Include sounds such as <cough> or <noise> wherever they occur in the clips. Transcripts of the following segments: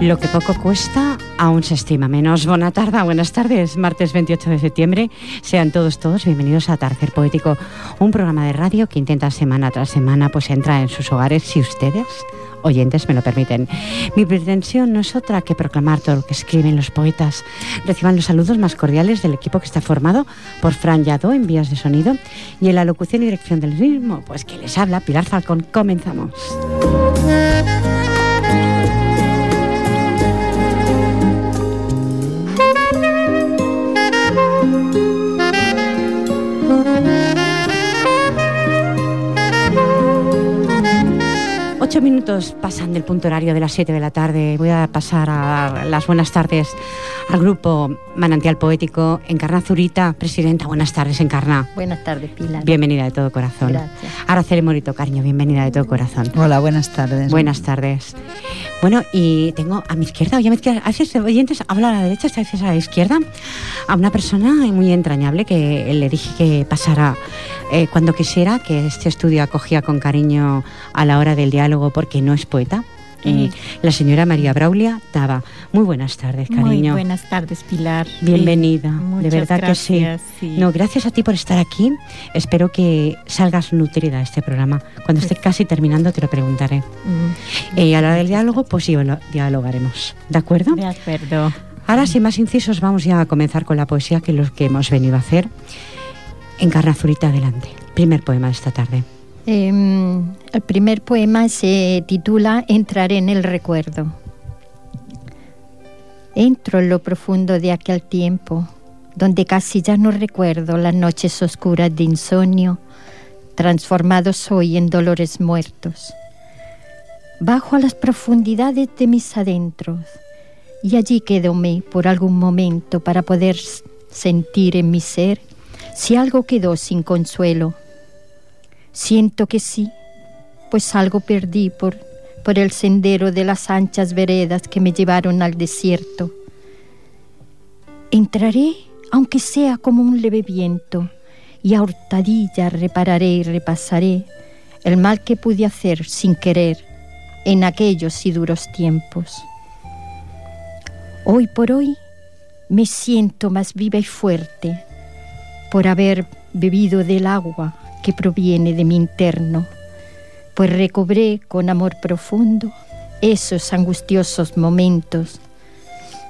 Lo que poco cuesta, aún se estima menos. Buena tarde, buenas tardes. Martes 28 de septiembre. Sean todos, todos bienvenidos a Tercer Poético, un programa de radio que intenta semana tras semana pues entrar en sus hogares si ustedes oyentes me lo permiten. Mi pretensión no es otra que proclamar todo lo que escriben los poetas. Reciban los saludos más cordiales del equipo que está formado por Fran Yadó en vías de sonido y en la locución y dirección del mismo, pues que les habla Pilar Falcón. Comenzamos. Ocho minutos pasan del punto horario de las siete de la tarde. Voy a pasar a dar las buenas tardes al grupo Manantial Poético. Encarna Zurita, presidenta, buenas tardes, Encarna. Buenas tardes, Pilar. Bienvenida de todo corazón. Gracias. Araceli Morito, cariño, bienvenida de todo corazón. Hola, buenas tardes. Buenas tardes. Bueno, y tengo a mi izquierda, oye, a mi izquierda, a veces oyentes habla a la derecha, a veces a la izquierda, a una persona muy entrañable que le dije que pasara eh, cuando quisiera, que este estudio acogía con cariño a la hora del diálogo porque no es poeta. Y la señora María Braulia Taba. Muy buenas tardes, cariño. Muy buenas tardes, Pilar. Bienvenida, Sí, de verdad gracias, que sí. sí. No, gracias a ti por estar aquí. Espero que salgas nutrida de este programa. Cuando esté casi terminando te lo preguntaré. Mm, Eh, a la hora del diálogo, pues sí, dialogaremos. ¿De acuerdo? De acuerdo. Ahora, sin más incisos, vamos ya a comenzar con la poesía, que es lo que hemos venido a hacer. Encarna Zurita, adelante. Primer poema de esta tarde. Em, el primer poema se titula Entrar en el recuerdo. Entro en lo profundo de aquel tiempo, donde casi ya no recuerdo las noches oscuras de insomnio, transformados hoy en dolores muertos. Bajo a las profundidades de mis adentros, y allí quedóme por algún momento para poder sentir en mi ser si algo quedó sin consuelo. Siento que sí, pues algo perdí por, por el sendero de las anchas veredas que me llevaron al desierto. Entraré, aunque sea como un leve viento, y a hurtadillas repararé y repasaré el mal que pude hacer sin querer en aquellos y duros tiempos. Hoy por hoy me siento más viva y fuerte por haber bebido del agua que proviene de mi interno, pues recobré con amor profundo esos angustiosos momentos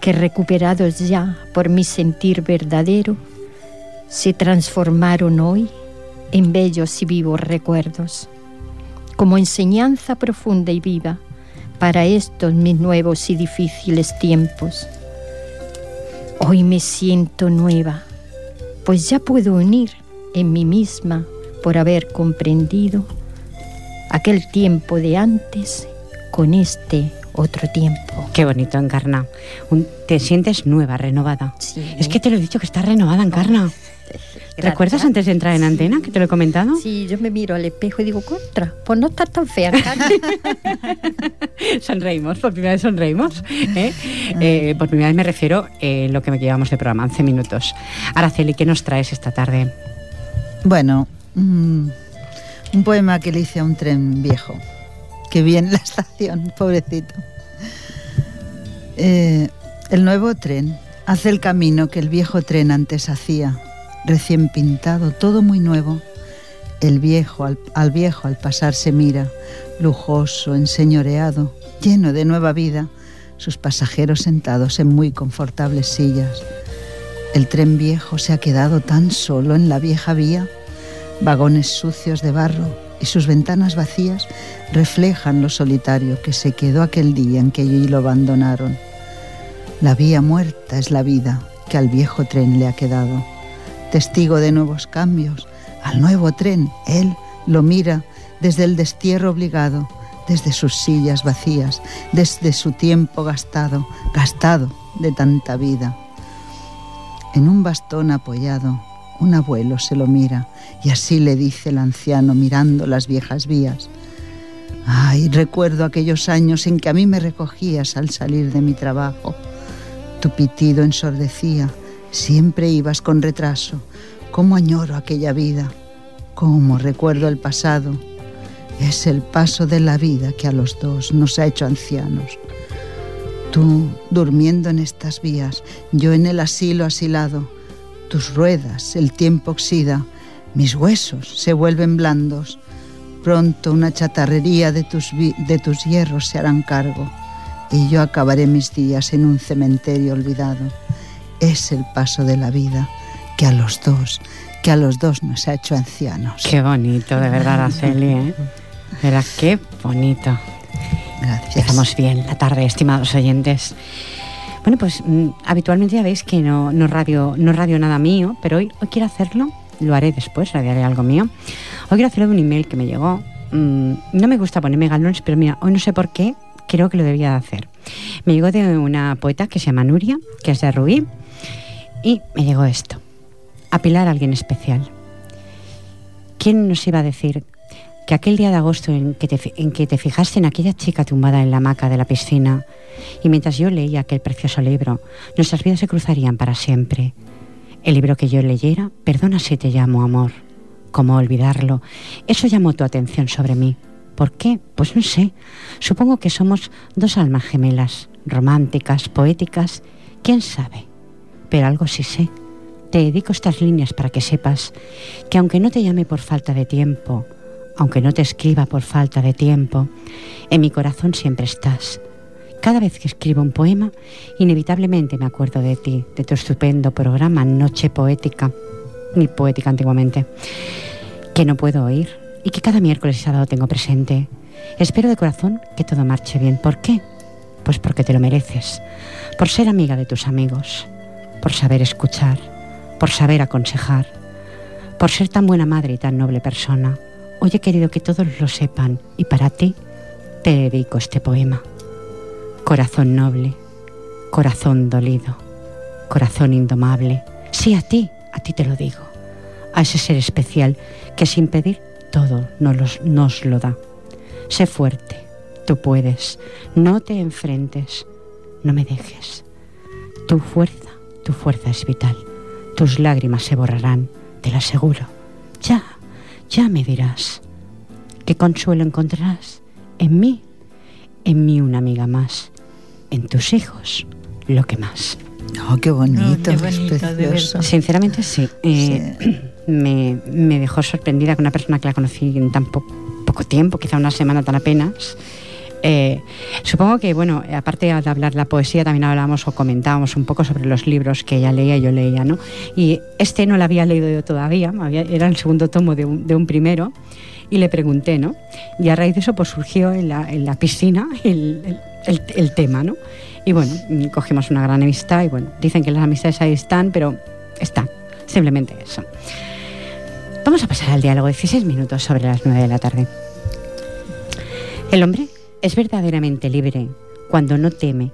que recuperados ya por mi sentir verdadero, se transformaron hoy en bellos y vivos recuerdos, como enseñanza profunda y viva para estos mis nuevos y difíciles tiempos. Hoy me siento nueva, pues ya puedo unir en mí misma por haber comprendido aquel tiempo de antes con este otro tiempo. Qué bonito, Encarna. te sientes nueva, renovada. Sí. Es que te lo he dicho que estás renovada, Encarna. ¿Recuerdas antes de entrar en antena que te lo he comentado? Sí, yo me miro al espejo y digo, contra, pues no estás tan fea, <laughs> sonreímos, por primera vez sonreímos. ¿eh? Eh, por primera vez me refiero a eh, lo que me llevamos de programa, 11 minutos. Araceli, ¿qué nos traes esta tarde? Bueno, mm, un poema que le hice a un tren viejo, que vi la <laughs> estación, pobrecito. el nuevo tren hace el camino que el viejo tren antes hacía recién pintado, todo muy nuevo. El viejo al, viejo al pasar se mira, lujoso, enseñoreado, lleno de nueva vida, sus pasajeros sentados en muy confortables sillas. El tren viejo se ha quedado tan solo en la vieja vía, vagones sucios de barro y sus ventanas vacías reflejan lo solitario que se quedó aquel día en que allí lo abandonaron. La vía muerta es la vida que al viejo tren le ha quedado testigo de nuevos cambios. Al nuevo tren, él lo mira desde el destierro obligado, desde sus sillas vacías, desde su tiempo gastado, gastado de tanta vida. En un bastón apoyado, un abuelo se lo mira y así le dice el anciano mirando las viejas vías. Ay, recuerdo aquellos años en que a mí me recogías al salir de mi trabajo. Tu pitido ensordecía, Siempre ibas con retraso. ¿Cómo añoro aquella vida? ¿Cómo recuerdo el pasado? Es el paso de la vida que a los dos nos ha hecho ancianos. Tú durmiendo en estas vías, yo en el asilo asilado. Tus ruedas, el tiempo oxida, mis huesos se vuelven blandos. Pronto una chatarrería de tus, de tus hierros se harán cargo y yo acabaré mis días en un cementerio olvidado es el paso de la vida que a los dos, que a los dos nos ha hecho ancianos. Qué bonito, de verdad, Araceli, ¿eh? Verá, qué bonito. Gracias. Estamos bien la tarde, estimados oyentes. Bueno, pues mm, habitualmente ya veis que no, no, radio, no radio nada mío, pero hoy, hoy quiero hacerlo, lo haré después, radiaré algo mío. Hoy quiero hacerlo de un email que me llegó. Mm, no me gusta ponerme galones, pero mira, hoy no sé por qué, creo que lo debía de hacer. Me llegó de una poeta que se llama Nuria, que es de Rubí, y me llegó esto. Apilar a alguien especial. ¿Quién nos iba a decir que aquel día de agosto en que, te, en que te fijaste en aquella chica tumbada en la hamaca de la piscina y mientras yo leía aquel precioso libro, nuestras vidas se cruzarían para siempre? El libro que yo leyera, perdona si te llamo amor. ¿Cómo olvidarlo? Eso llamó tu atención sobre mí. ¿Por qué? Pues no sé. Supongo que somos dos almas gemelas, románticas, poéticas. ¿Quién sabe? pero algo sí sé. Te dedico estas líneas para que sepas que aunque no te llame por falta de tiempo, aunque no te escriba por falta de tiempo, en mi corazón siempre estás. Cada vez que escribo un poema, inevitablemente me acuerdo de ti, de tu estupendo programa Noche Poética, ni poética antiguamente, que no puedo oír y que cada miércoles y sábado tengo presente. Espero de corazón que todo marche bien. ¿Por qué? Pues porque te lo mereces, por ser amiga de tus amigos, por saber escuchar, por saber aconsejar, por ser tan buena madre y tan noble persona. Hoy he querido que todos lo sepan y para ti te dedico este poema. Corazón noble, corazón dolido, corazón indomable. Sí, a ti, a ti te lo digo. A ese ser especial que sin pedir todo nos, nos lo da. Sé fuerte, tú puedes, no te enfrentes, no me dejes. Tu fuerza tu fuerza es vital. Tus lágrimas se borrarán, te lo aseguro. Ya, ya me dirás. ¿Qué consuelo encontrarás? En mí, en mí una amiga más. En tus hijos, lo que más. Oh, qué bonito, oh, Sinceramente sí. Eh, <clears throat> me, me, dejó sorprendida con una persona que la conocí en tan poco tiempo, quizá una semana tan apenas. Eh, supongo que, bueno, aparte de hablar la poesía, también hablábamos o comentábamos un poco sobre los libros que ella leía y yo leía, ¿no? Y este no lo había leído yo todavía, era el segundo tomo de un, primero, y le pregunté, ¿no? Y a raíz de eso, pues surgió en la, piscina el, tema, ¿no? Y bueno, cogimos una gran amistad y bueno, dicen que las amistades ahí están, pero están, simplemente eso. Vamos a pasar al diálogo, 16 minutos sobre las 9 de la tarde. El hombre es verdaderamente libre cuando no teme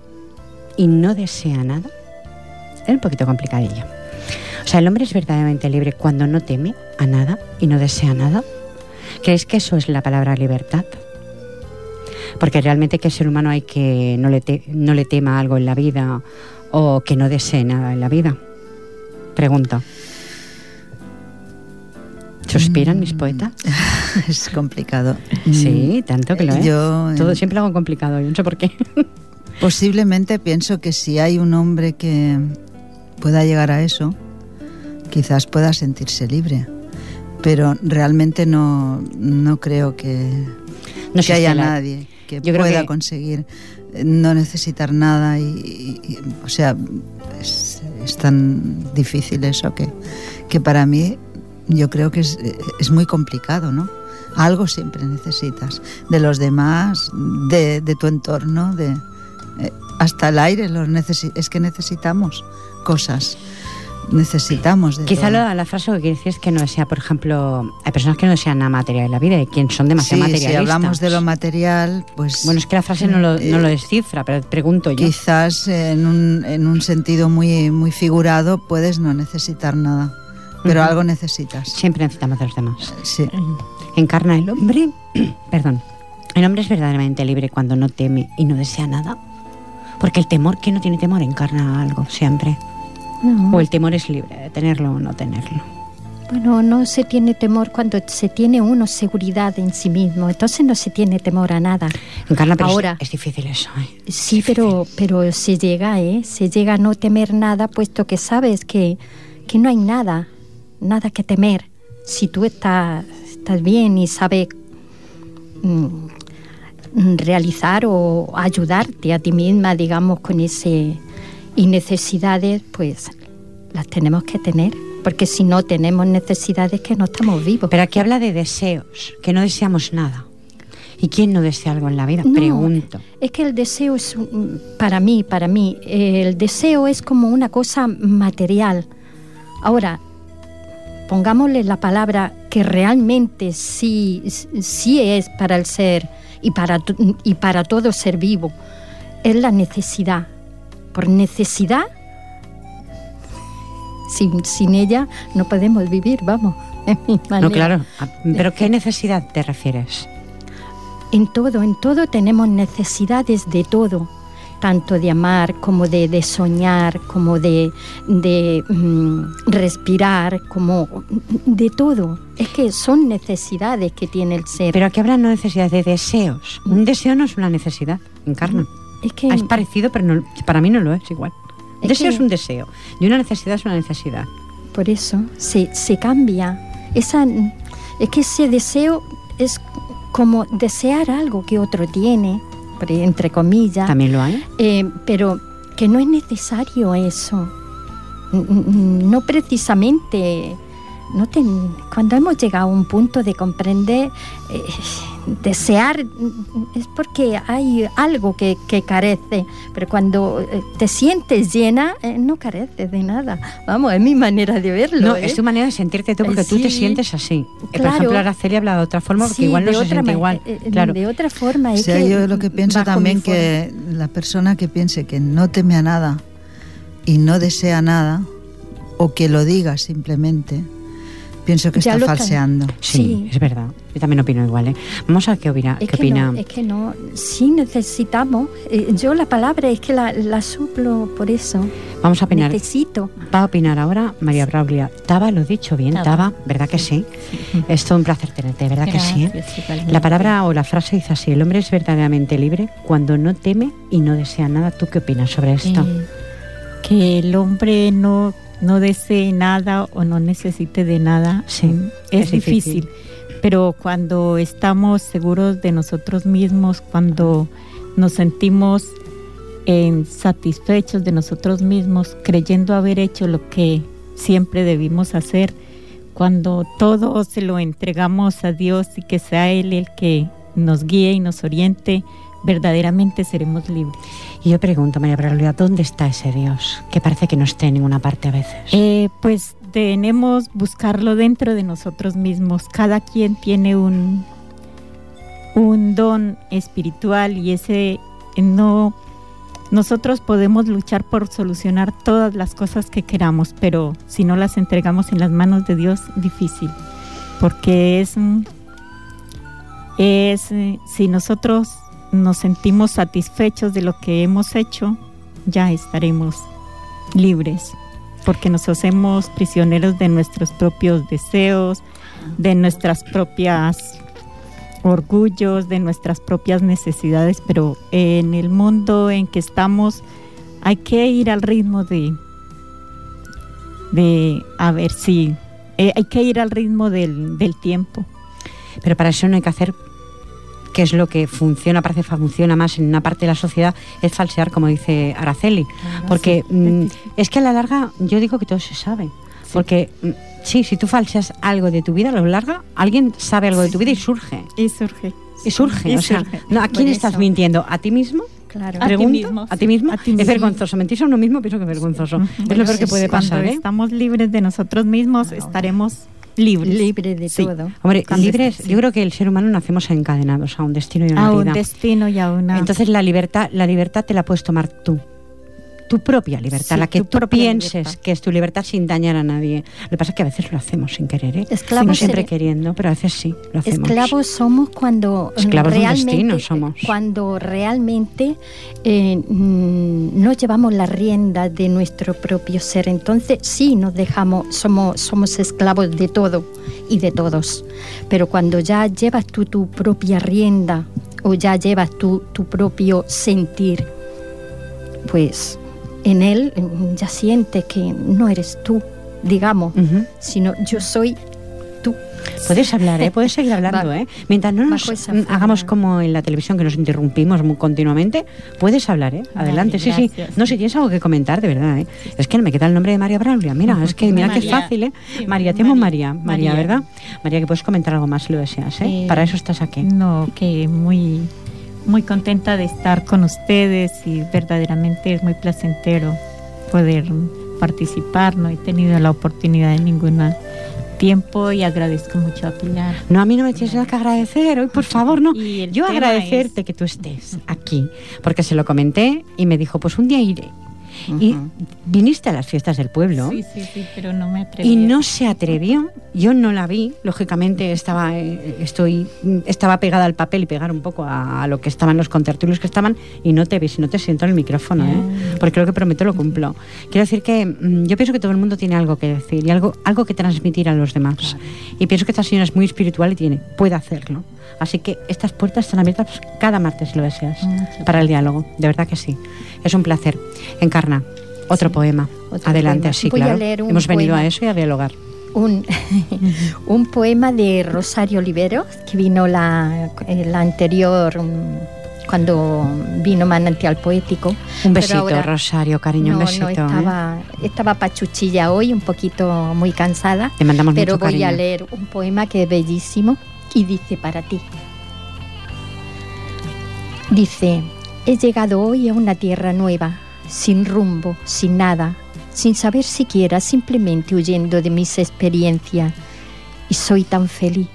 y no desea nada, es un poquito complicadillo. O sea, el hombre es verdaderamente libre cuando no teme a nada y no desea nada. ¿Crees que eso es la palabra libertad? Porque realmente que el ser humano hay que no le, no le tema algo en la vida o que no desee nada en la vida. Pregunta. ¿Suspiran mis poetas? <laughs> Es complicado. Sí, tanto que lo es. Yo, Todo eh, siempre lo hago complicado, yo no sé por qué. <laughs> Posiblemente pienso que si hay un hombre que pueda llegar a eso, quizás pueda sentirse libre. Pero realmente no, no creo que, No que haya la- nadie que Yo pueda que- conseguir eh, no necesitar nada y, y- y, o sea es, es tan difícil eso que, que para mí yo creo que es, es muy complicado no algo siempre necesitas de los demás de, de tu entorno de eh, hasta el aire los es que necesitamos cosas necesitamos de Quizá lo- la frase que quiere decir es que no desea, por ejemplo, hay personas que no desean nada material en la vida y quien son demasiado Sí, materialistas. si hablamos de lo material pues Bueno, es que la frase no lo, no lo descifra, pero pregunto yo. Quizás en un, en un sentido muy, muy figurado puedes no necesitar nada, pero Ujú. algo necesitas. Siempre necesitamos de los demás. Sí. Encarna el hombre, <clears throat> perdón, el hombre es verdaderamente libre cuando no teme y no desea nada. Porque el temor, que no tiene temor, encarna algo siempre. No. O el temor es libre de tenerlo o no tenerlo. Bueno, no se tiene temor cuando se tiene uno seguridad en sí mismo, entonces no se tiene temor a nada. Encarna, pero Ahora- es, difícil eso. ¿eh? Sí, pero, pero se llega, ¿eh? Se llega a no temer nada, puesto que sabes que, que no hay nada, nada que temer. Si tú estás, estás bien y sabes mm, realizar o ayudarte a ti misma, digamos, con ese y necesidades, pues las tenemos que tener, porque si no tenemos necesidades que no estamos vivos. Pero aquí habla de deseos, que no deseamos nada. ¿Y quién no desea algo en la vida? No, Pregunto. Es que el deseo es, para mí, para mí, el deseo es como una cosa material. Ahora, pongámosle la palabra que realmente sí, sí es para el ser y para, y para todo ser vivo, es la necesidad. Por necesidad, sin, sin ella no podemos vivir, vamos. <laughs> en mi No, claro. Ah, ¿Pero qué necesidad te refieres? En todo, en todo tenemos necesidades de todo, tanto de amar como de, de soñar, como de, de, mm, respirar, como de todo. Es que son necesidades que tiene el ser. Pero aquí hablan no de necesidades, de deseos. Un deseo no es una necesidad, encarna. Es que Es parecido, pero no- para mí no lo es igual. Es deseo que- es un deseo y una necesidad es una necesidad. por eso se, se cambia. Esa, es que ese deseo es como desear algo que otro tiene, entre comillas. También lo hay. Eh, pero que no es necesario eso. No precisamente. No ten- cuando hemos llegado a un punto de comprender, eh, desear es porque hay algo que, que carece, pero cuando eh, te sientes llena, eh, no careces de nada. Vamos, es mi manera de verlo. No, ¿eh? es tu manera de sentirte tú porque Eh, tú te sí. sientes así. Eh, Por Claro. ejemplo, Araceli habla de otra forma porque Sí, igual no se siente igual. eh, Claro. De otra forma. O sea, que yo lo que pienso también que la persona que piense que no teme a nada y no desea nada, o que lo diga simplemente, pienso que Ya está falseando. Sí, Sí. es verdad. Yo también opino igual. ¿eh? Vamos a ver qué opina. Es qué que, opina. no, es que no, sí necesitamos. eh, yo la palabra es que la, la suplo por eso. Vamos a opinar. Necesito. Va a opinar ahora María Braulia. Taba, lo he dicho bien, Taba. Taba, ¿verdad que sí? Es todo un placer tenerte, ¿verdad que sí? eh? La palabra o la frase dice así, el hombre es verdaderamente libre cuando no teme y no desea nada. ¿Tú qué opinas sobre esto? Eh, que el hombre no, no desee nada o no necesite de nada Sí, mm, es, es difícil. difícil. Pero cuando estamos seguros de nosotros mismos, cuando nos sentimos satisfechos de nosotros mismos, creyendo haber hecho lo que siempre debimos hacer, cuando todo se lo entregamos a Dios y que sea Él el que nos guíe y nos oriente, verdaderamente seremos libres. Y yo pregunto, María Braulia, ¿dónde está ese Dios? Que parece que no esté en ninguna parte a veces. Eh, pues tenemos buscarlo dentro de nosotros mismos. Cada quien tiene un, un don espiritual y ese no nosotros podemos luchar por solucionar todas las cosas que queramos, pero si no las entregamos en las manos de Dios, difícil, porque es, es eh, si nosotros nos sentimos satisfechos de lo que hemos hecho, ya estaremos libres, porque nos hacemos prisioneros de nuestros propios deseos, de nuestras propias orgullos, de nuestras propias necesidades, pero en el mundo en que estamos hay que ir al ritmo de, de a ver si, eh, hay que ir al ritmo del, del tiempo. Pero para eso no hay que hacer que es lo que funciona, parece que funciona más en una parte de la sociedad, es falsear, como dice Araceli. porque mm, es que a la larga yo digo que todo se sabe. Porque mm, sí, si tú falseas algo de tu vida, a lo largo, alguien sabe algo de tu vida y surge. Y surge. Y surge. Y o sea, no, ¿a quién estás eso. mintiendo? ¿A ti mismo? Claro. A ti mismo, ¿A ti mismo? A ti Es vergonzoso. Mentirse a uno mismo pienso que es vergonzoso. Es lo peor que puede pasar, Cuando ¿eh? estamos libres de nosotros mismos, estaremos libres. Libre de Sí. todo. Hombre, libres, yo creo que el ser humano nacemos encadenados a un destino y a una a un destino y a una... Entonces la libertad, la libertad te la puedes tomar tú. Tu propia libertad, Sí, la que tú pienses libertad. que es tu libertad sin dañar a nadie. Lo que pasa es que a veces lo hacemos sin querer, ¿eh? Esclavos no siempre queriendo, pero a veces sí, lo hacemos. Esclavos somos cuando Esclavos de un realmente, destino somos. cuando realmente eh, mm, no llevamos la rienda de nuestro propio ser. Entonces sí nos dejamos, somos, somos esclavos de todo y de todos. Pero cuando ya llevas tú tu propia rienda o ya llevas tú tu propio sentir, pues en él ya sientes que no eres tú, digamos, sino yo soy tú. Puedes hablar, ¿eh? Puedes seguir <laughs> hablando, ¿eh? Mientras no nos mm, hagamos como en la televisión que nos interrumpimos muy continuamente, puedes hablar, ¿eh? Adelante, sí, sí. gracias. No, si tienes algo que comentar, de verdad, ¿eh? Es que no me queda el nombre de María Braulio. Mira, es que mira qué María. fácil, ¿eh? Sí, María, te llamo María. María. ¿verdad? María, que puedes comentar algo más si lo deseas, ¿eh? Eh, Para eso estás aquí. No, que muy, muy contenta de estar con ustedes y verdaderamente es muy placentero poder participar. No he tenido la oportunidad en ningún tiempo y agradezco mucho a Pilar. No, a mí no me tienes nada que agradecer hoy, por <laughs> favor, no. Yo agradecerte que tú estés aquí, porque se lo comenté y me dijo, pues un día iré. Y viniste a las fiestas del pueblo Sí, sí, sí, pero no me atreví. y no se atrevió. Yo no la vi, lógicamente estaba, eh, estoy, estaba pegada al papel y pegar un poco a, a lo que estaban los contertulios que estaban y no te vi, si no te siento en el micrófono, ¿eh? Porque lo que prometo lo cumplo. Quiero decir que mm, yo pienso que todo el mundo tiene algo que decir y algo, algo que transmitir a los demás. Y pienso que esta señora es muy espiritual y tiene, puede hacerlo. Así que estas puertas están abiertas cada martes si lo deseas Muchas para el diálogo. De verdad que sí. Es un placer. Encarna, otro poema. otro Adelante, poema. así, Voy a claro. leer un Hemos venido a eso y a dialogar. un, <laughs> un poema de Rosario Oliveros, que vino la, la anterior, mm, cuando vino Manantial Poético. Un besito, ahora- Rosario, cariño, no, un besito. no, ¿eh? estaba, estaba pachuchilla hoy, un poquito muy cansada, Te mandamos pero mucho voy cariño. a leer un poema que es bellísimo y dice para ti. Dice, he llegado hoy a una tierra nueva, sin rumbo, sin nada, sin saber siquiera, simplemente huyendo de mis experiencias. Y soy tan feliz,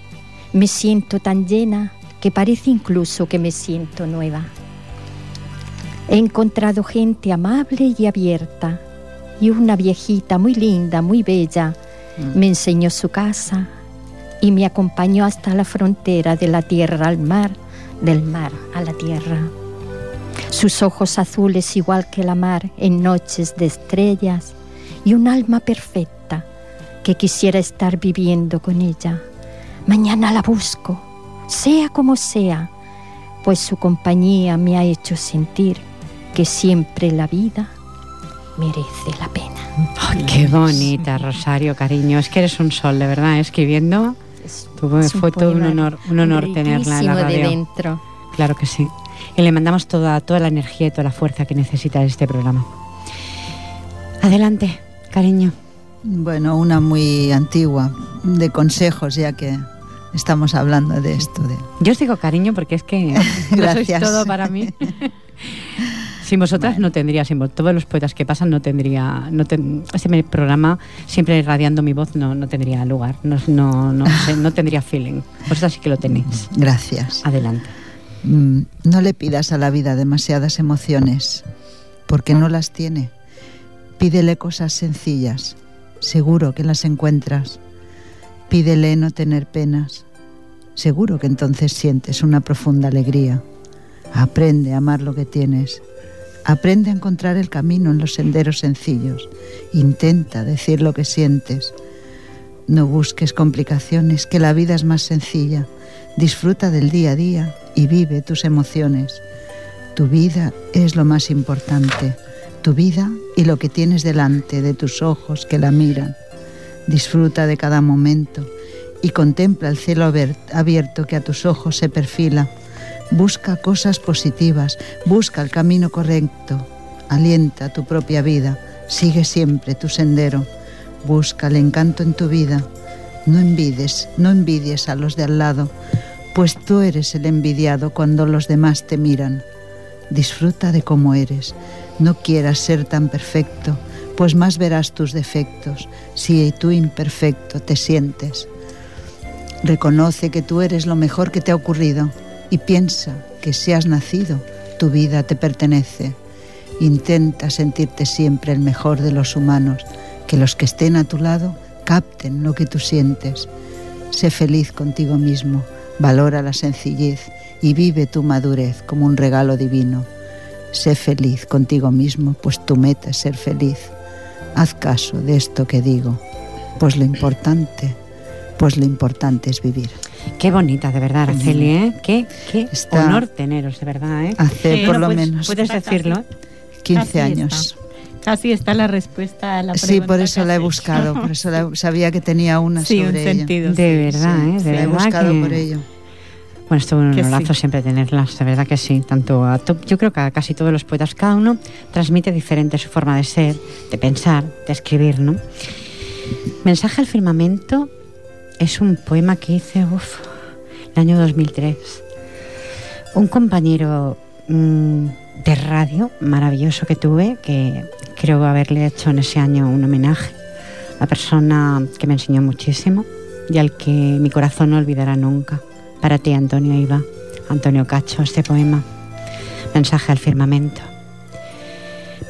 me siento tan llena que parece incluso que me siento nueva. He encontrado gente amable y abierta, y una viejita muy linda, muy bella, me enseñó su casa y me acompañó hasta la frontera de la tierra al mar, del mar a la tierra. Sus ojos azules igual que la mar en noches de estrellas y un alma perfecta que quisiera estar viviendo con ella. Mañana la busco, sea como sea, pues su compañía me ha hecho sentir que siempre la vida merece la pena. Ay, qué bonita, Rosario, cariño. Es que eres un sol, de verdad, escribiendo. Es, Tuvo- es un fue todo un poema honor, un honor tenerla en la riquísimo de radio. dentro. Claro que sí. Y le mandamos toda, toda la energía y toda la fuerza que necesita este programa. Adelante, cariño. Bueno, una muy antigua, de consejos, ya que estamos hablando de esto. De... Yo os digo cariño porque es que <laughs> no sois Gracias. todo para mí. Sin vosotras no tendría, sin vos- todos los poetas que pasan no tendría, no ten- este programa siempre irradiando mi voz no, no tendría lugar, no, no, no, no tendría feeling. Vosotras sí que lo tenéis. Gracias. Adelante. Mm, No le pidas a la vida demasiadas emociones. porque no las tiene. Pídele cosas sencillas, seguro que las encuentras. Pídele no tener penas, seguro que entonces sientes una profunda alegría. Aprende a amar lo que tienes. Aprende a encontrar el camino en los senderos sencillos. Intenta decir lo que sientes. No busques complicaciones, que la vida es más sencilla. Disfruta del día a día y vive tus emociones. Tu vida es lo más importante. Tu vida y lo que tienes delante de tus ojos que la miran. Disfruta de cada momento y contempla el cielo abierto que a tus ojos se perfila. Busca cosas positivas, busca el camino correcto, alienta tu propia vida, sigue siempre tu sendero, busca el encanto en tu vida. No envides, no envidies a los de al lado, pues tú eres el envidiado cuando los demás te miran. Disfruta de cómo eres, no quieras ser tan perfecto, pues más verás tus defectos si tú imperfecto te sientes. Reconoce que tú eres lo mejor que te ha ocurrido y piensa que si has nacido, tu vida te pertenece. Intenta sentirte siempre el mejor de los humanos, que los que estén a tu lado capten lo que tú sientes. Sé feliz contigo mismo, valora la sencillez y vive tu madurez como un regalo divino. Sé feliz contigo mismo, pues tu meta es ser feliz. Haz caso de esto que digo, pues lo importante pues lo importante es vivir. Qué bonita, de verdad, Araceli, ¿eh? Qué, qué honor teneros, de verdad, ¿eh? Hace por lo pues, menos... Puedes decirlo. 15 años. Casi está la respuesta a la pregunta. Sí, por eso la he buscado, por eso sabía que tenía una sí, sobre un sentido, De verdad, ¿eh? De la he buscado por ello. Bueno, esto es un honorazo siempre tenerlas, de verdad que sí. Tanto a yo creo que a casi todos los poetas, cada uno transmite diferente su forma de ser, de pensar, de escribir, ¿no? Mensaje al firmamento es un poema que hice, uff, el año 2003. Un compañero mm, de radio maravilloso que tuve, que creo haberle hecho en ese año un homenaje, a persona que me enseñó muchísimo y al que mi corazón no olvidará nunca. Para ti, Antonio Iba, Antonio Cacho, este poema. Mensaje al firmamento.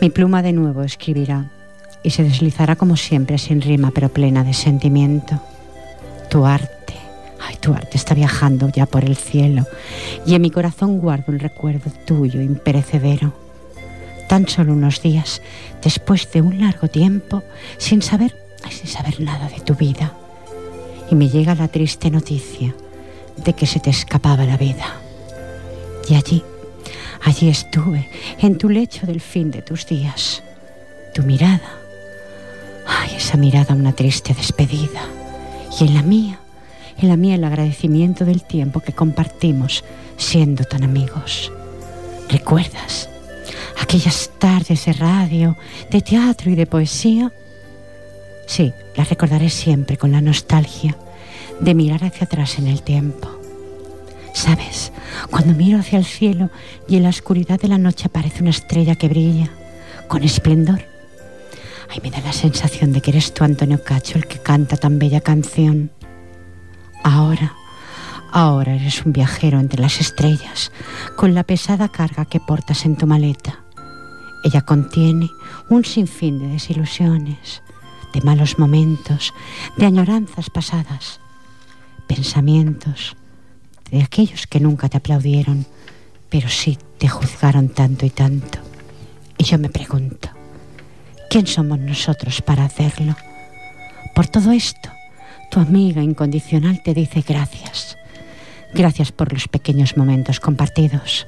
Mi pluma de nuevo escribirá y se deslizará como siempre sin rima pero plena de sentimiento tu arte, ay, tu arte está viajando ya por el cielo y en mi corazón guardo el recuerdo tuyo imperecedero. Tan solo unos días después de un largo tiempo, sin saber, sin saber nada de tu vida, y me llega la triste noticia de que se te escapaba la vida. Y allí, allí estuve, en tu lecho del fin de tus días. Tu mirada, ay, esa mirada una triste despedida y en la mía, en la mía el agradecimiento del tiempo que compartimos siendo tan amigos. ¿Recuerdas aquellas tardes de radio, de teatro y de poesía? Sí, las recordaré siempre con la nostalgia de mirar hacia atrás en el tiempo. ¿Sabes? Cuando miro hacia el cielo y en la oscuridad de la noche aparece una estrella que brilla con esplendor Ay, me da la sensación de que eres tú, Antonio Cacho, el que canta tan bella canción. Ahora, ahora eres un viajero entre las estrellas, con la pesada carga que portas en tu maleta. Ella contiene un sinfín de desilusiones, de malos momentos, de añoranzas pasadas, pensamientos de aquellos que nunca te aplaudieron, pero sí te juzgaron tanto y tanto. Y yo me pregunto, ¿Quién somos nosotros para hacerlo? Por todo esto, tu amiga incondicional te dice gracias. Gracias por los pequeños momentos compartidos.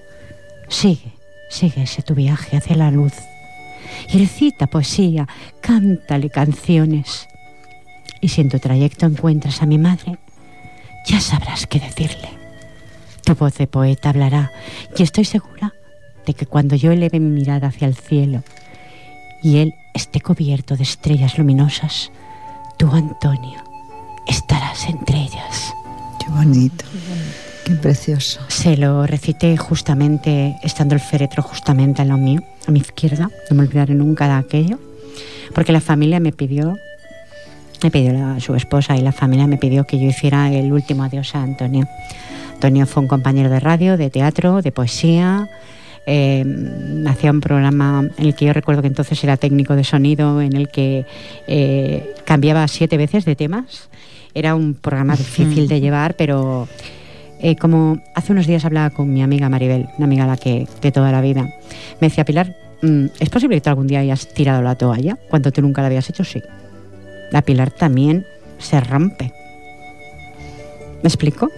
Sigue, sigue ese tu viaje hacia la luz. Y recita poesía, cántale canciones. Y si en tu trayecto encuentras a mi madre, ya sabrás qué decirle. Tu voz de poeta hablará y estoy segura de que cuando yo eleve mi mirada hacia el cielo y él esté cubierto de estrellas luminosas, tú, Antonio, estarás entre ellas. Qué bonito. Qué precioso. Se lo recité justamente, estando el féretro justamente a lo mío, a mi izquierda. No me olvidaré nunca de aquello. Porque la familia me pidió, me pidió su esposa y la familia me pidió que yo hiciera el último adiós a Antonio. Antonio fue un compañero de radio, de teatro, de poesía, eh, hacía un programa en el que yo recuerdo que entonces era técnico de sonido, en el que eh, cambiaba siete veces de temas. Era un programa difícil de llevar, pero eh, como hace unos días hablaba con mi amiga Maribel, una amiga la que de toda la vida, me decía, Pilar, mm, ¿es posible que tú algún día hayas tirado la toalla cuando tú nunca la habías hecho? Sí. La Pilar también se rompe. ¿Me explico?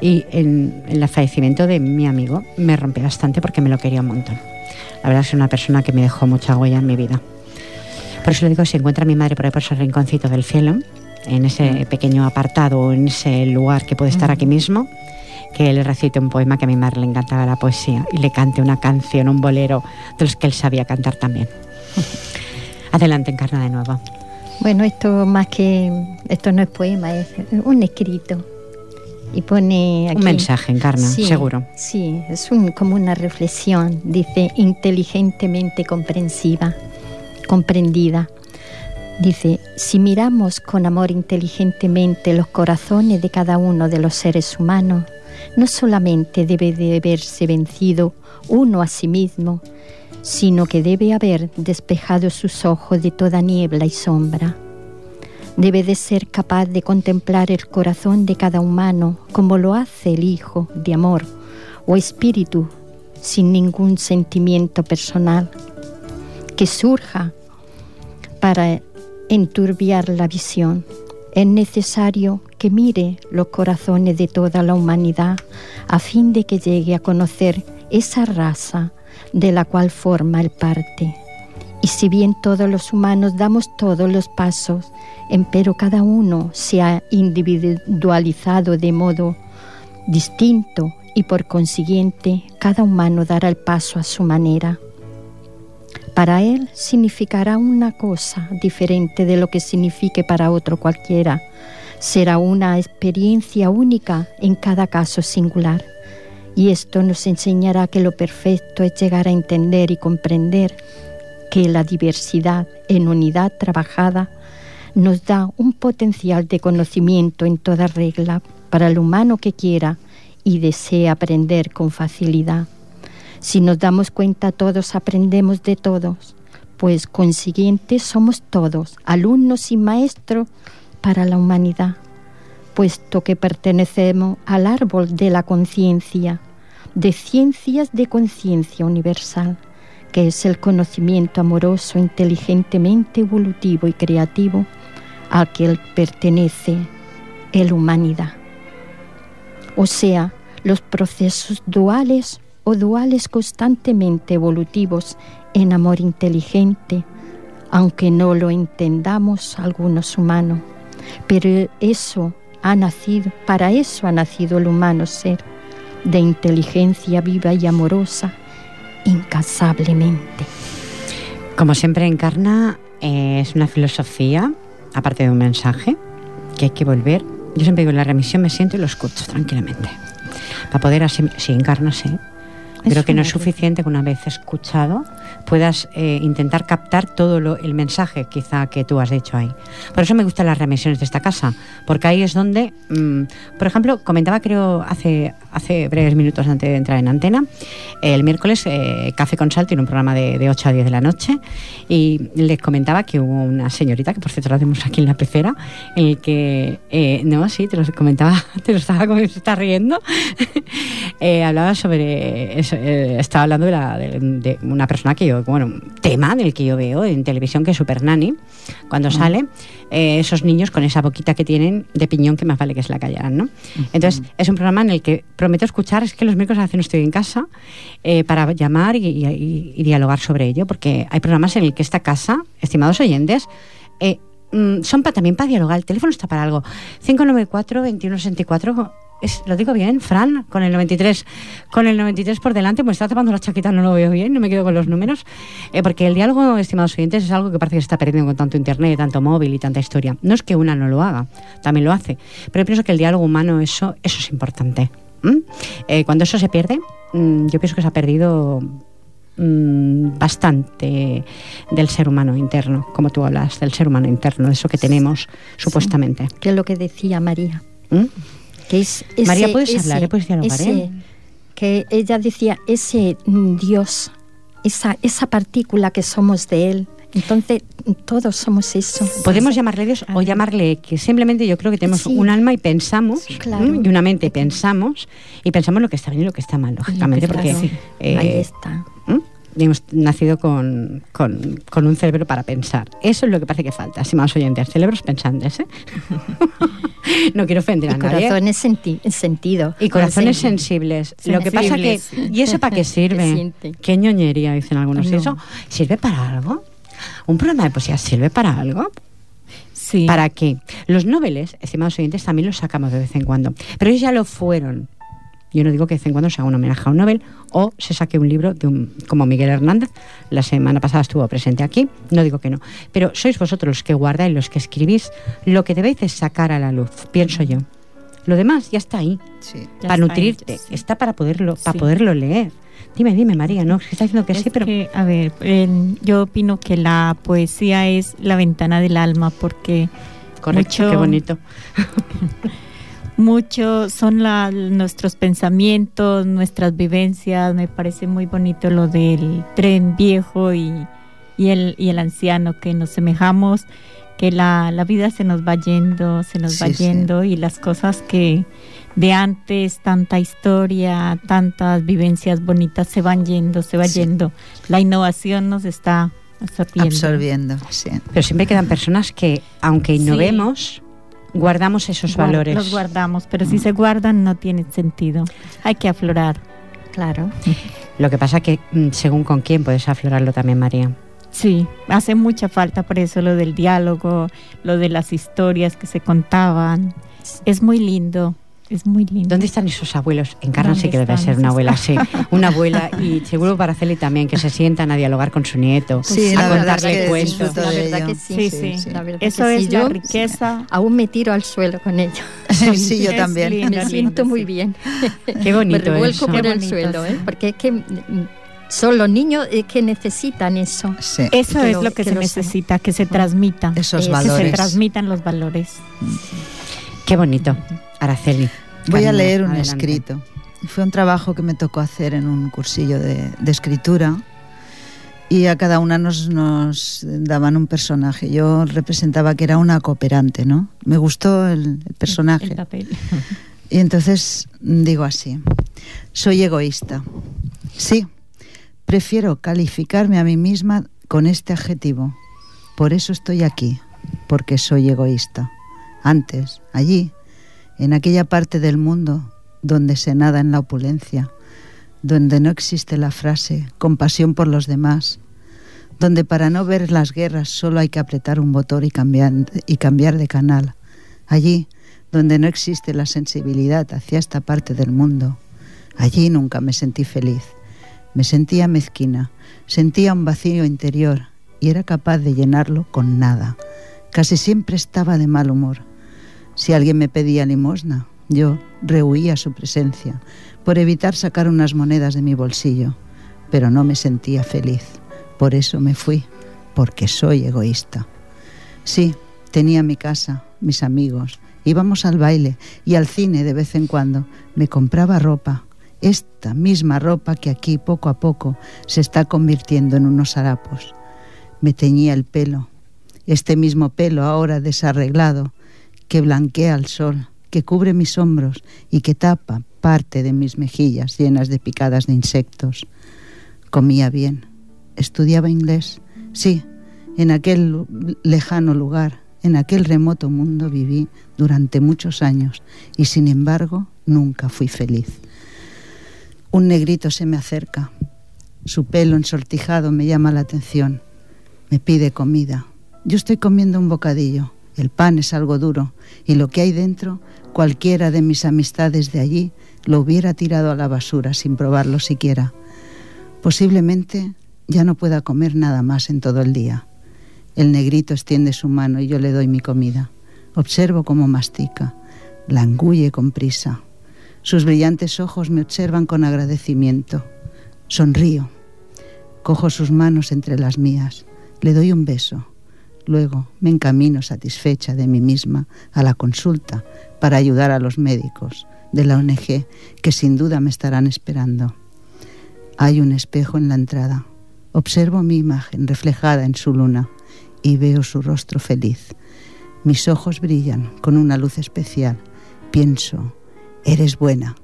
Y en, el fallecimiento de mi amigo me rompí bastante porque me lo quería un montón. La verdad es que es una persona que me dejó mucha huella en mi vida. Por eso le digo, si encuentra a mi madre por ahí por ese rinconcito del cielo, en ese pequeño apartado, en ese lugar que puede estar aquí mismo, que le recite un poema que a mi madre le encantaba la poesía y le cante una canción, un bolero de los que él sabía cantar también. <laughs> Adelante, encarna de nuevo. Bueno, esto más que esto no es poema, es un escrito. Y pone aquí, un mensaje, encarna, seguro. Sí, es un, como una reflexión. Dice inteligentemente comprensiva, comprendida. Dice, si miramos con amor inteligentemente los corazones de cada uno de los seres humanos, no solamente debe de haberse vencido uno a sí mismo, sino que debe haber despejado sus ojos de toda niebla y sombra. Debe de ser capaz de contemplar el corazón de cada humano como lo hace el Hijo de amor o espíritu sin ningún sentimiento personal que surja para enturbiar la visión es necesario que mire los corazones de toda la humanidad a fin de que llegue a conocer esa raza de la cual forma el parte. Y si bien todos los humanos damos todos los pasos, empero cada uno se ha individualizado de modo distinto y por consiguiente cada humano dará el paso a su manera. Para él significará una cosa diferente de lo que signifique para otro cualquiera. Será una experiencia única en cada caso singular. Y esto nos enseñará que lo perfecto es llegar a entender y comprender que la diversidad en unidad trabajada nos da un potencial de conocimiento en toda regla para el humano que quiera y desea aprender con facilidad. Si nos damos cuenta todos aprendemos de todos, pues consiguiente somos todos alumnos y maestros para la humanidad, puesto que pertenecemos al árbol de la conciencia, de ciencias de conciencia universal, que es el conocimiento amoroso, inteligentemente evolutivo y creativo al que pertenece la humanidad. O sea, los procesos duales o duales constantemente evolutivos en amor inteligente, aunque no lo entendamos algunos humanos. Pero eso ha nacido, para eso ha nacido el humano ser, de inteligencia viva y amorosa, incasablemente. Como siempre encarna, eh, es una filosofía, aparte de un mensaje, que hay que volver. Yo siempre digo, en la remisión me siento y lo escucho tranquilamente. Para poder así, si Creo que no es suficiente que una vez escuchado puedas eh, intentar captar todo el mensaje quizá que tú has dicho ahí. Por eso me gustan las remisiones de esta casa, porque ahí es donde, mm, por ejemplo, comentaba creo hace, hace breves minutos antes de entrar en antena, el miércoles eh, Café con Sal tiene un programa de, de, 8 a 10 de la noche y les comentaba que hubo una señorita, que por cierto lo hacemos aquí en la pecera, en el que, eh, no, sí, te lo comentaba, <laughs> te lo estaba como está riendo, <laughs> hablaba sobre eso, estaba hablando de, la, de, una persona que yo, bueno, un tema del que yo veo en televisión que es Super Nanny, cuando sale, eh, esos niños con esa boquita que tienen de piñón que más vale que se la callaran, ¿no? Entonces, es un programa en el que prometo escuchar, es que los miércoles no estoy en casa, eh, para llamar y, dialogar sobre ello, porque hay programas en el que esta casa, estimados oyentes, eh, mm, son también para dialogar. El teléfono está para algo. 594 2164 lo digo bien, Fran, con el 93, con el 93 por delante, pues está tapando la chaqueta, no lo veo bien, no me quedo con los números, eh, porque el diálogo, estimados oyentes, es algo que parece que se está perdiendo con tanto internet, tanto móvil y tanta historia. No es que una no lo haga, también lo hace, pero yo pienso que el diálogo humano, eso, eso es importante. Eh, cuando eso se pierde, mm, yo pienso que se ha perdido mm, bastante del ser humano interno, como tú hablas, del ser humano interno, de eso que tenemos, supuestamente. Que es lo que decía María. María, puedes hablar, puedes dialogar, ¿eh? que ella decía, ese Dios, esa, esa partícula que somos de Él, entonces, todos somos eso. Podemos llamarle Dios o llamarle que simplemente yo creo que tenemos un alma y pensamos, y una mente y pensamos, y pensamos lo que está bien y lo que está mal, lógicamente, porque... Eh, Ahí está hemos nacido con, un cerebro para pensar. Eso es lo que parece que falta, estimados oyentes, cerebros pensantes. ¿eh? <laughs> no quiero ofender a nadie. Corazones en sentido. Y corazones sensibles. Lo que pasa que... ¿Y eso para qué <laughs> sirve? qué ñoñería, dicen algunos. ¿Eso sirve para algo? ¿Un programa de poesía sirve para algo? Sí. ¿Para qué? Los noveles, estimados oyentes, también los sacamos de vez en cuando. Pero ellos ya lo fueron. Yo no digo que de vez en cuando se haga un homenaje a un Nobel o se saque un libro de un, como Miguel Hernández, la semana pasada estuvo presente aquí, no digo que no, pero sois vosotros los que guardáis, los que escribís, lo que debéis es sacar a la luz, pienso yo. Lo demás ya está ahí, para nutrirte, está para poderlo, para poderlo leer. Dime, dime, María, ¿no? Está diciendo que sí, pero... a ver, yo opino que la poesía es la ventana del alma porque... Correcto, qué bonito. <laughs> mucho, son nuestros pensamientos, nuestras vivencias. Me parece muy bonito lo del tren viejo y, el, y el anciano, que nos semejamos, que la, vida se nos va yendo, se nos va yendo y las cosas que de antes, tanta historia, tantas vivencias bonitas se van yendo, se va yendo. La innovación nos está absorbiendo. Absorbiendo, sí. Pero siempre quedan personas que, aunque innovemos, guardamos esos valores. Los guardamos, pero si se guardan no tiene sentido. Hay que aflorar. Claro. Lo que pasa que mm, según con quién puedes aflorarlo también, María. Sí, hace mucha falta por eso lo del diálogo, lo de las historias que se contaban. Es muy lindo. Es muy lindo. ¿Dónde están esos abuelos? Encarnan sí que debe ser una abuela, sí. <laughs> Una abuela y seguro para Celi también, que se sientan a dialogar con su nieto, a contarle cuentos. La verdad que sí. sí, Eso es la riqueza. Aún me tiro al suelo con ellos. <laughs> sí, yo también. me siento muy bien. <laughs> Qué bonito Me revuelco por el suelo, ¿eh? porque es que mm, son los niños eh, que necesitan eso. Eso es lo, que, se necesita, que se transmita. Esos valores. Que se transmitan los valores. Qué bonito. Araceli. Voy a leer un escrito. Fue un trabajo que me tocó hacer en un cursillo de, escritura y a cada una nos, nos, daban un personaje. Yo representaba que era una cooperante, ¿no? Me gustó el, personaje. <laughs> Y entonces digo así, soy egoísta. Sí, prefiero calificarme a mí misma con este adjetivo. Por eso estoy aquí, porque soy egoísta. Antes, allí, en aquella parte del mundo donde se nada en la opulencia, donde no existe la frase compasión por los demás, donde para no ver las guerras solo hay que apretar un cambiar, y cambiar de canal, allí donde no existe la sensibilidad hacia esta parte del mundo, allí nunca me sentí feliz. Me sentía mezquina, sentía un vacío interior y era capaz de llenarlo con nada. Casi siempre estaba de mal humor si alguien me pedía limosna, yo rehuía su presencia por evitar sacar unas monedas de mi bolsillo, pero no me sentía feliz. Por eso me fui, porque soy egoísta. Sí, tenía mi casa, mis amigos, íbamos al baile y al cine de vez en cuando. Me compraba ropa, esta misma ropa que aquí poco a poco se está convirtiendo en unos harapos. Me teñía el pelo, este mismo pelo ahora desarreglado que blanquea el sol, que cubre mis hombros y que tapa parte de mis mejillas llenas de picadas de insectos. Comía bien, estudiaba inglés. Sí, en aquel lejano lugar, en aquel remoto mundo viví durante muchos años y sin embargo nunca fui feliz. Un negrito se me acerca. Su pelo ensortijado me llama la atención. Me pide comida. Yo estoy comiendo un bocadillo. El pan es algo duro y lo que hay dentro, cualquiera de mis amistades de allí lo hubiera tirado a la basura sin probarlo siquiera. Posiblemente ya no pueda comer nada más en todo el día. El negrito extiende su mano y yo le doy mi comida. Observo cómo mastica, la engulle con prisa. Sus brillantes ojos me observan con agradecimiento. Sonrío. Cojo sus manos entre las mías. Le doy un beso. Luego me encamino satisfecha de mí misma a la consulta para ayudar a los médicos. de la ONG que sin duda me estarán esperando. Hay un espejo en la entrada. Observo mi imagen reflejada en su luna y veo su rostro feliz. Mis ojos brillan con una luz especial. Pienso, eres buena.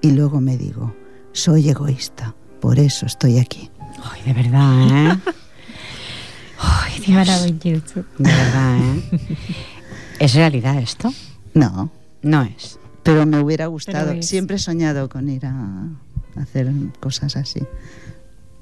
Y luego me digo, soy egoísta, por eso estoy aquí. Ay, de verdad, ¿eh? <laughs> Ay, Dios. Maravilloso. De verdad, ¿eh? ¿Es realidad esto? No. No es. Pero me hubiera gustado. Siempre he soñado con ir a hacer cosas así.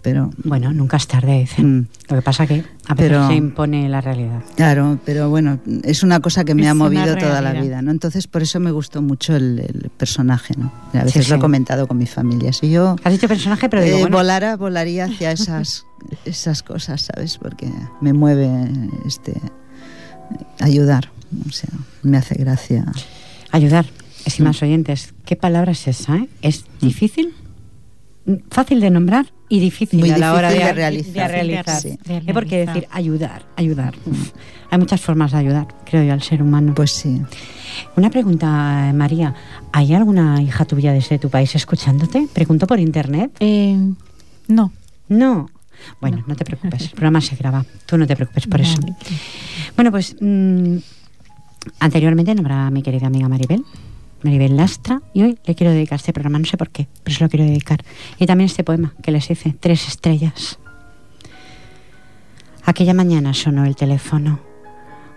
Pero Bueno, nunca es tarde, dicen. Mm. Lo que pasa que a veces Pero- se impone la realidad. Claro, pero bueno, es una cosa que me Es ha movido toda la vida, ¿no? Entonces por eso me gustó mucho el, el personaje, ¿no? A veces Sí, lo he comentado con mi familia. Si yo Has dicho personaje, pero digo, eh, bueno, volara, volaría hacia esas, <laughs> esas cosas, ¿sabes? Porque me mueve este ayudar. O sea, me hace gracia. ayudar. Estimados oyentes, ¿qué palabra es esa? eh? ¿Es difícil? Mm, Fácil de nombrar y difícil Muy a la hora de, difícil de realizar. de realizar. Sí. ¿Eh? Porque decir ayudar, ayudar. Uf, hay muchas formas de ayudar, creo yo, al ser humano. Pues sí. Una pregunta, eh, María. ¿Hay alguna hija tuya desde tu país escuchándote? Pregunto por internet. Eh, no. No. Bueno, no, te preocupes, el programa se graba. Tú no te preocupes por eso. Bueno, pues mm, anteriormente nombraba a mi querida amiga Maribel, Maribel Lastra, y hoy le quiero dedicar este programa, no sé por qué, pero se lo quiero dedicar. Y también este poema que les hice, Tres Estrellas. Aquella mañana sonó el teléfono.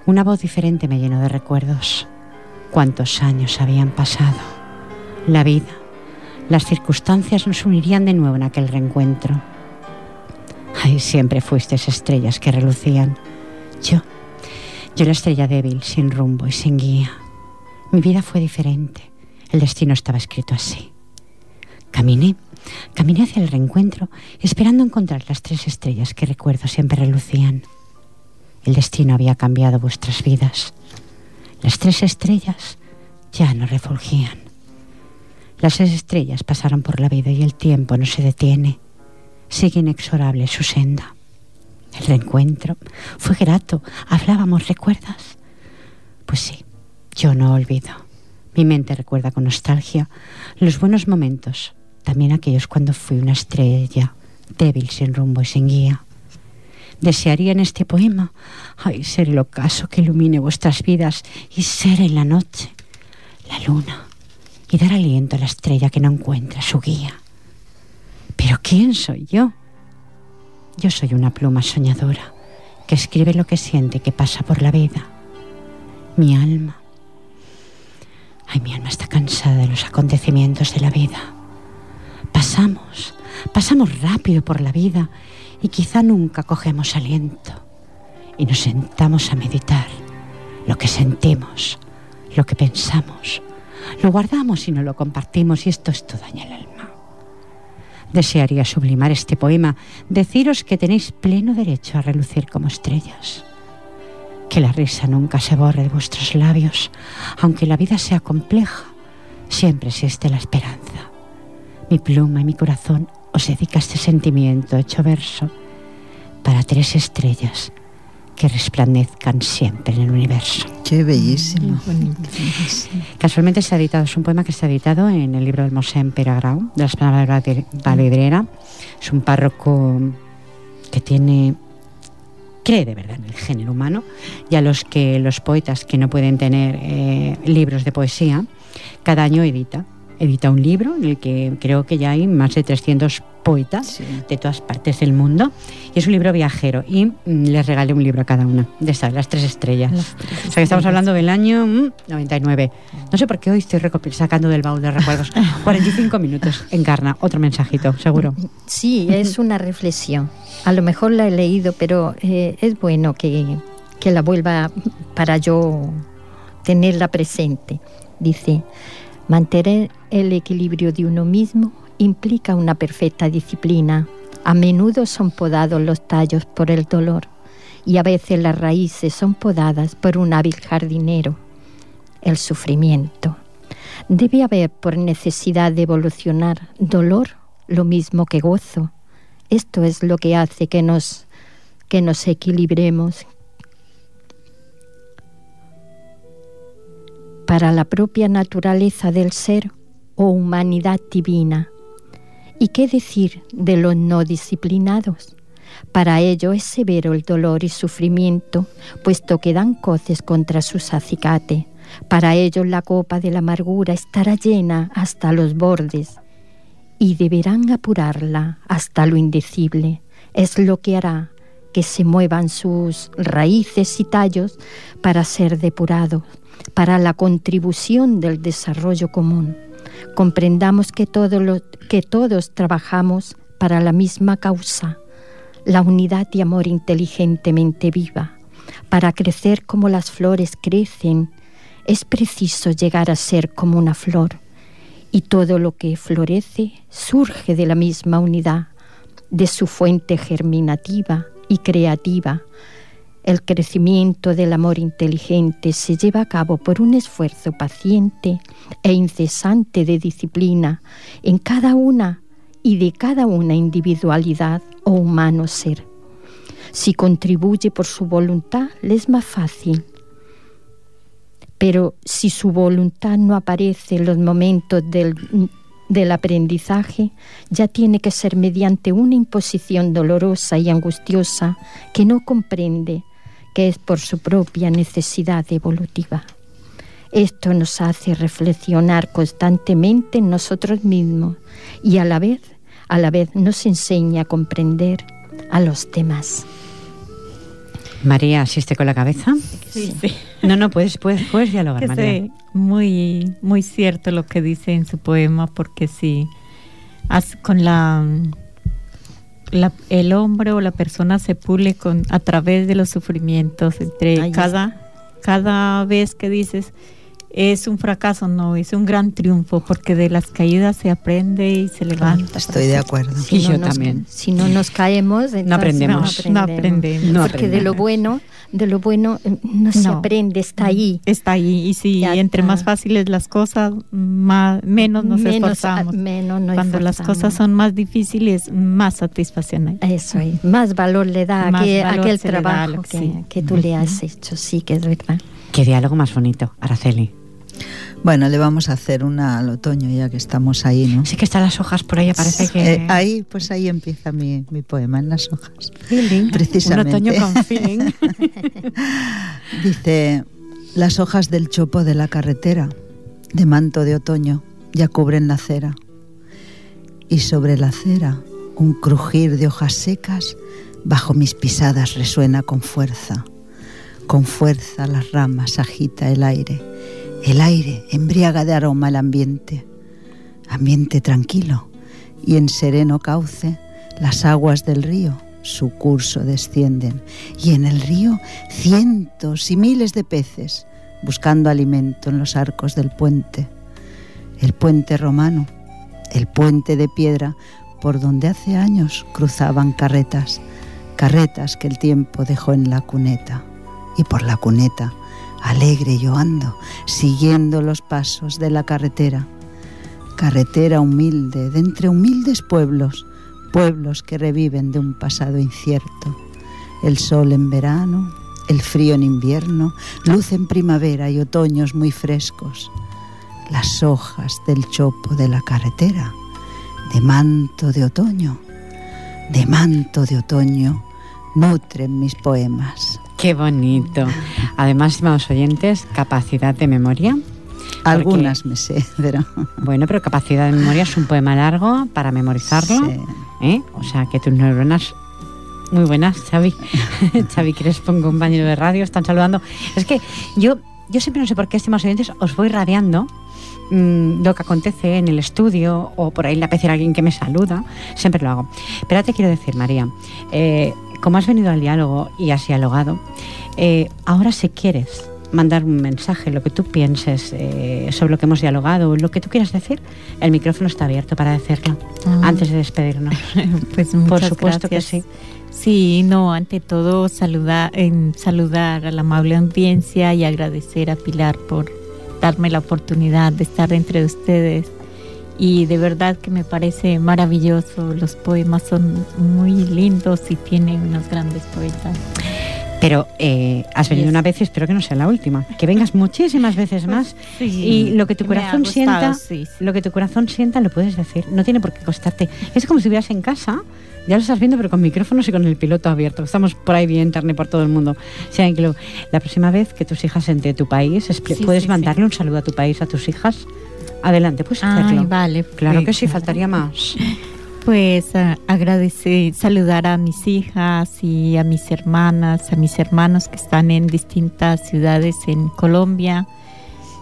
Una voz diferente me llenó de recuerdos. Cuántos años habían pasado. La vida, las circunstancias nos unirían de nuevo en aquel reencuentro. Ay, siempre fuisteis estrellas que relucían. Yo, yo la estrella débil, sin rumbo y sin guía. Mi vida fue diferente. El destino estaba escrito así. Caminé, caminé hacia el reencuentro, esperando encontrar las tres estrellas que recuerdo siempre relucían. El destino había cambiado vuestras vidas. Las tres estrellas ya no refulgían. Las tres estrellas pasaron por la vida y el tiempo no se detiene. Sigue inexorable su senda. El reencuentro fue grato. Hablábamos, ¿recuerdas? Pues sí, yo no olvido. Mi mente recuerda con nostalgia los buenos momentos, también aquellos cuando fui una estrella, débil, sin rumbo y sin guía. Desearía en este poema, ay, ser el ocaso que ilumine vuestras vidas y ser en la noche la luna y dar aliento a la estrella que no encuentra su guía. Pero ¿quién soy yo? Yo soy una pluma soñadora que escribe lo que siente que pasa por la vida. Mi alma. Ay, mi alma está cansada de los acontecimientos de la vida. Pasamos, pasamos rápido por la vida y quizá nunca cogemos aliento y nos sentamos a meditar lo que sentimos, lo que pensamos. Lo guardamos y no lo compartimos y esto esto daña el alma. Desearía sublimar este poema, deciros que tenéis pleno derecho a relucir como estrellas. Que la risa nunca se borre de vuestros labios, aunque la vida sea compleja, siempre existe la esperanza. Mi pluma y mi corazón os dedica este sentimiento hecho verso para tres estrellas que resplandezcan siempre en el universo. Qué bellísimo. Casualmente se ha editado, es un poema que está editado en el libro del Mosén Peragrau, de las palabras de Validrera. Es un párroco que tiene cree de verdad en el género humano y a los que los poetas que no pueden tener eh, libros de poesía, cada año edita. Edita un libro en el que creo que ya hay más de 300 poetas Sí. de todas partes del mundo y es un libro viajero y mm, les regalé un libro a cada una de estas, las tres estrellas. Las tres O sea que estamos hablando del año mm, 99. No sé por qué hoy estoy sacando del baúl de recuerdos. <laughs> 45 minutos. Encarna, otro mensajito, seguro. Sí, es una reflexión. A lo mejor la he leído, pero eh, es bueno que, que la vuelva para yo tenerla presente. Dice, mantener el equilibrio de uno mismo implica una perfecta disciplina. A menudo son podados los tallos por el dolor y a veces las raíces son podadas por un hábil jardinero. El sufrimiento. Debe haber por necesidad de evolucionar dolor lo mismo que gozo. Esto es lo que hace que nos, que nos equilibremos. Para la propia naturaleza del ser, o humanidad divina. ¿Y qué decir de los no disciplinados? Para ello es severo el dolor y sufrimiento, puesto que dan coces contra sus acicate. Para ellos la copa de la amargura estará llena hasta los bordes y deberán apurarla hasta lo indecible. Es lo que hará que se muevan sus raíces y tallos para ser depurados, para la contribución del desarrollo común. Comprendamos que, todos trabajamos para la misma causa, la unidad y amor inteligentemente viva. Para crecer como las flores crecen, es preciso llegar a ser como una flor, y todo lo que florece surge de la misma unidad, de su fuente germinativa, y creativa. El crecimiento del amor inteligente se lleva a cabo por un esfuerzo paciente e incesante de disciplina en cada una y de cada una individualidad o humano ser. Si contribuye por su voluntad, le es más fácil. Pero si su voluntad no aparece en los momentos del del aprendizaje ya tiene que ser mediante una imposición dolorosa y angustiosa que no comprende que es por su propia necesidad evolutiva. Esto nos hace reflexionar constantemente en nosotros mismos y a la vez, a la vez nos enseña a comprender a los demás. María, ¿asiste con la cabeza? Sí, sí. No, no, puedes, puedes, puedes dialogar, María. muy, muy cierto lo que dice en su poema, porque sí, con la, el hombre o la persona se pule con, a través de los sufrimientos, entre cada, cada vez que dices, es un fracaso, no, es un gran triunfo, porque de las caídas se aprende y se levanta. Estoy de acuerdo. y yo también. Si no nos caemos, no aprendemos. No aprendemos. porque de lo bueno, de lo bueno eh, no, se aprende, está ahí. Está ahí, y si entre más fáciles las cosas, más, menos nos esforzamos. Menos Cuando las cosas son más difíciles, más satisfacción hay. Eso hay, más valor le da a aquel trabajo que, que, tú le has hecho, sí que es verdad. Qué diálogo más bonito, Araceli. Bueno, le vamos a hacer una al otoño ya que estamos ahí, ¿no? Sí que están las hojas por ahí, parece que... Eh, ahí, pues ahí empieza mi, mi, poema, en las hojas. Feeling. Precisamente. Un otoño con feeling. <laughs> Dice, las hojas del chopo de la carretera, de manto de otoño, ya cubren la acera. Y sobre la acera, un crujir de hojas secas bajo mis pisadas resuena con fuerza. Con fuerza las ramas agita el aire el aire embriaga de aroma el ambiente, ambiente tranquilo, y en sereno cauce las aguas del río su curso descienden, y en el río cientos y miles de peces buscando alimento en los arcos del puente, el puente romano, el puente de piedra por donde hace años cruzaban carretas, carretas que el tiempo dejó en la cuneta, y por la cuneta Alegre yo ando, siguiendo los pasos de la carretera. Carretera humilde, de entre humildes pueblos, pueblos que reviven de un pasado incierto. El sol en verano, el frío en invierno, luz en primavera y otoños muy frescos. Las hojas del chopo de la carretera, de manto de otoño, de manto de otoño, nutren mis poemas. Qué bonito. Además, estimados oyentes, capacidad de memoria. Algunas me sé, <laughs> pero... Bueno, pero capacidad de memoria es un poema largo para memorizarlo. ¿eh? O sea, que tus neuronas... Muy buenas, Xavi. <laughs> Xavi Crespo, un compañero de radio, están saludando. Es que yo, yo siempre no sé por qué, estimados oyentes, os voy radiando mm, lo que acontece en el estudio o por ahí le apetece a alguien que me saluda, siempre lo hago. Pero te quiero decir, María, eh, como has venido al diálogo y has dialogado, eh, ahora si quieres mandar un mensaje, lo que tú pienses eh, sobre lo que hemos dialogado, lo que tú quieras decir, el micrófono está abierto para decirlo ah. antes de despedirnos. <laughs> pues Por supuesto que sí. Sí, no, ante todo saludar, en saludar a la amable audiencia y agradecer a Pilar por darme la oportunidad de estar entre ustedes y de verdad que me parece maravilloso. Los poemas son muy lindos y tienen unos grandes poetas. Pero eh, has venido una vez y espero que no sea la última. Que vengas muchísimas veces <laughs> más. y lo que tu corazón sienta, lo que tu corazón sienta lo puedes decir. No tiene por qué costarte. Es como si estuvieras en casa. Ya lo estás viendo, pero con micrófonos y con el piloto abierto. Estamos por ahí bien internet por todo el mundo. Sea, la próxima vez que tus hijas entre tu país, puedes mandarle un saludo a tu país, a tus hijas. Adelante, puedes hacerlo. vale. Claro que sí, faltaría más. <laughs> Pues agradecer, saludar a mis hijas y a mis hermanas, a mis hermanos que están en distintas ciudades en Colombia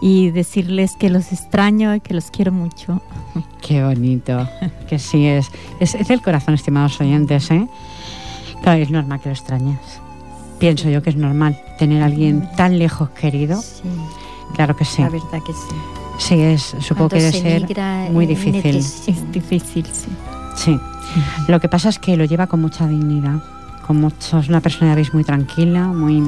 y decirles que los extraño y que los quiero mucho. <laughs> Qué bonito, que sí es. Es, el corazón, estimados oyentes, ¿eh? Claro, es normal que lo extrañes. Pienso yo que es normal tener a alguien tan lejos querido. Sí. Claro que sí. La verdad que sí. Sí, es, supongo que debe ser muy difícil. Es difícil, sí. Sí. Lo que pasa es que lo lleva con mucha dignidad. Con mucho, es una persona, veis, muy tranquila, muy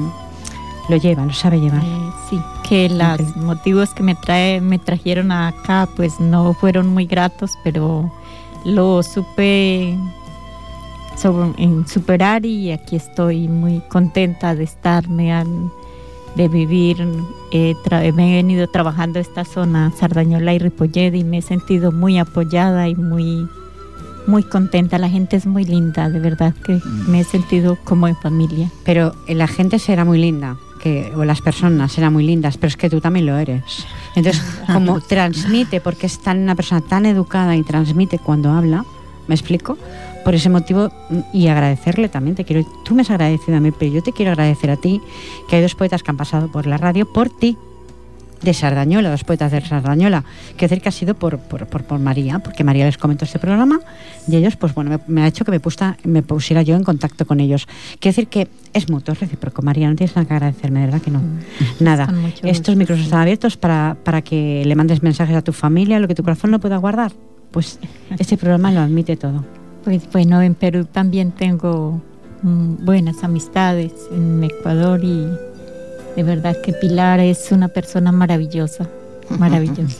lo lleva, lo sabe llevar. Eh, sí, que los motivos que me trae, me trajeron acá, pues no fueron muy gratos, pero lo supe en superar y aquí estoy muy contenta de estarme, de vivir. me he venido trabajando esta zona, Sardañola y Ripollede, y me he sentido muy apoyada y muy muy contenta, la gente es muy linda, de verdad que mm. me he sentido como en familia. Pero la gente será muy linda, que, o las personas serán muy lindas, pero es que tú también lo eres. Entonces, <laughs> como transmite, porque es tan una persona tan educada y transmite cuando habla, ¿me explico? Por ese motivo, y agradecerle también, te quiero, tú me has agradecido a mí, pero yo te quiero agradecer a ti, que hay dos poetas que han pasado por la radio por ti, de Sardañola, los poetas de Sardañola. Quiero decir que ha sido por, por, por, María, porque María les comentó este programa y ellos, pues bueno, me, ha hecho que me, me pusiera yo en contacto con ellos. Quiero decir que es mutuo, es recíproco. María, no tienes nada que agradecerme, ¿verdad que no? Mm. Nada. Estos micros están abiertos para, para que le mandes mensajes a tu familia, lo que tu corazón no pueda guardar. Pues este programa lo admite todo. Pues bueno, en Perú también tengo mm, buenas amistades, en Ecuador y de verdad que Pilar es una persona maravillosa. <laughs> Maravillosa.